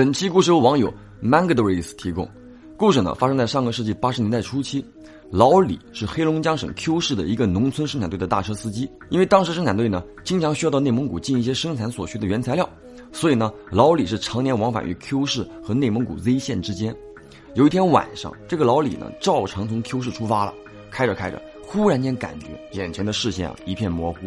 本期故事由网友 Mangadoris 提供。故事呢发生在上个世纪八十年代初期。老李是黑龙江省 Q 市的一个农村生产队的大车司机。因为当时生产队呢经常需要到内蒙古进一些生产所需的原材料，所以呢老李是常年往返于 Q 市和内蒙古 Z 县之间。有一天晚上，这个老李呢照常从 Q 市出发了，开着开着，忽然间感觉眼前的视线啊一片模糊，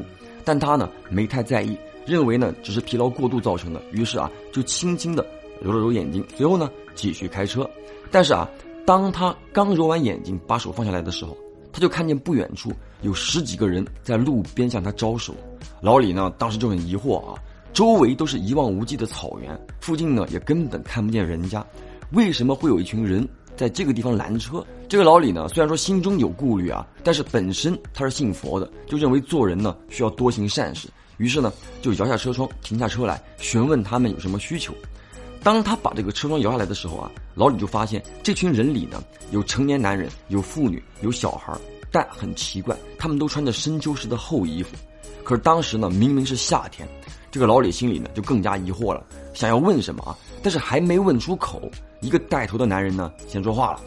但他呢没太在意。认为呢只是疲劳过度造成的，于是啊就轻轻的揉了揉眼睛，随后呢继续开车。但是啊，当他刚揉完眼睛，把手放下来的时候，他就看见不远处有十几个人在路边向他招手。老李呢当时就很疑惑啊，周围都是一望无际的草原，附近呢也根本看不见人家，为什么会有一群人在这个地方拦车？这个老李呢虽然说心中有顾虑啊，但是本身他是信佛的，就认为做人呢需要多行善事。于是呢，就摇下车窗，停下车来，询问他们有什么需求。当他把这个车窗摇下来的时候啊，老李就发现这群人里呢，有成年男人，有妇女，有小孩但很奇怪，他们都穿着深秋时的厚衣服。可是当时呢，明明是夏天，这个老李心里呢就更加疑惑了，想要问什么啊，但是还没问出口，一个带头的男人呢先说话了：“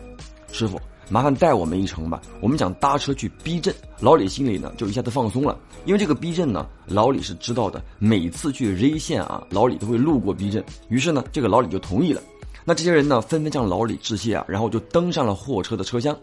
师傅。”麻烦带我们一程吧，我们想搭车去 B 镇。老李心里呢就一下子放松了，因为这个 B 镇呢，老李是知道的。每次去 Z 县啊，老李都会路过 B 镇，于是呢，这个老李就同意了。那这些人呢，纷纷向老李致谢啊，然后就登上了货车的车厢。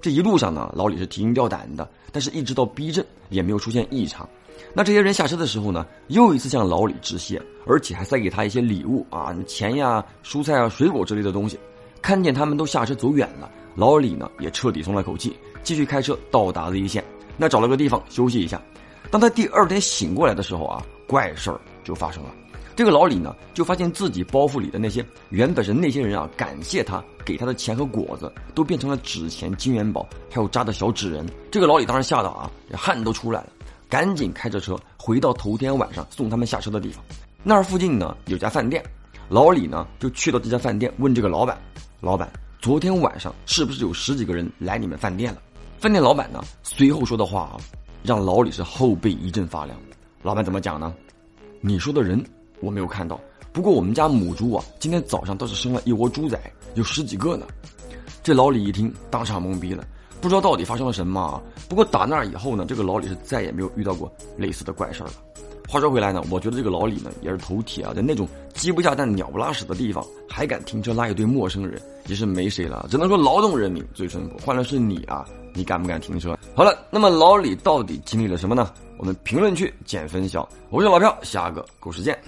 这一路上呢，老李是提心吊胆的，但是一直到 B 镇也没有出现异常。那这些人下车的时候呢，又一次向老李致谢，而且还塞给他一些礼物啊，钱呀、蔬菜啊、水果之类的东西。看见他们都下车走远了。老李呢也彻底松了口气，继续开车到达了一线。那找了个地方休息一下。当他第二天醒过来的时候啊，怪事儿就发生了。这个老李呢就发现自己包袱里的那些原本是那些人啊感谢他给他的钱和果子，都变成了纸钱、金元宝，还有扎的小纸人。这个老李当时吓到啊，汗都出来了，赶紧开着车回到头天晚上送他们下车的地方。那儿附近呢有家饭店，老李呢就去到这家饭店问这个老板，老板。昨天晚上是不是有十几个人来你们饭店了？饭店老板呢？随后说的话啊，让老李是后背一阵发凉。老板怎么讲呢？你说的人我没有看到，不过我们家母猪啊，今天早上倒是生了一窝猪仔，有十几个呢。这老李一听，当场懵逼了，不知道到底发生了什么啊。不过打那以后呢，这个老李是再也没有遇到过类似的怪事儿了。话说回来呢，我觉得这个老李呢也是头铁啊，在那种鸡不下蛋、鸟不拉屎的地方，还敢停车拉一堆陌生人，也是没谁了。只能说劳动人民最淳朴。换了是你啊，你敢不敢停车？好了，那么老李到底经历了什么呢？我们评论区见分晓。我是老票，下个故事见。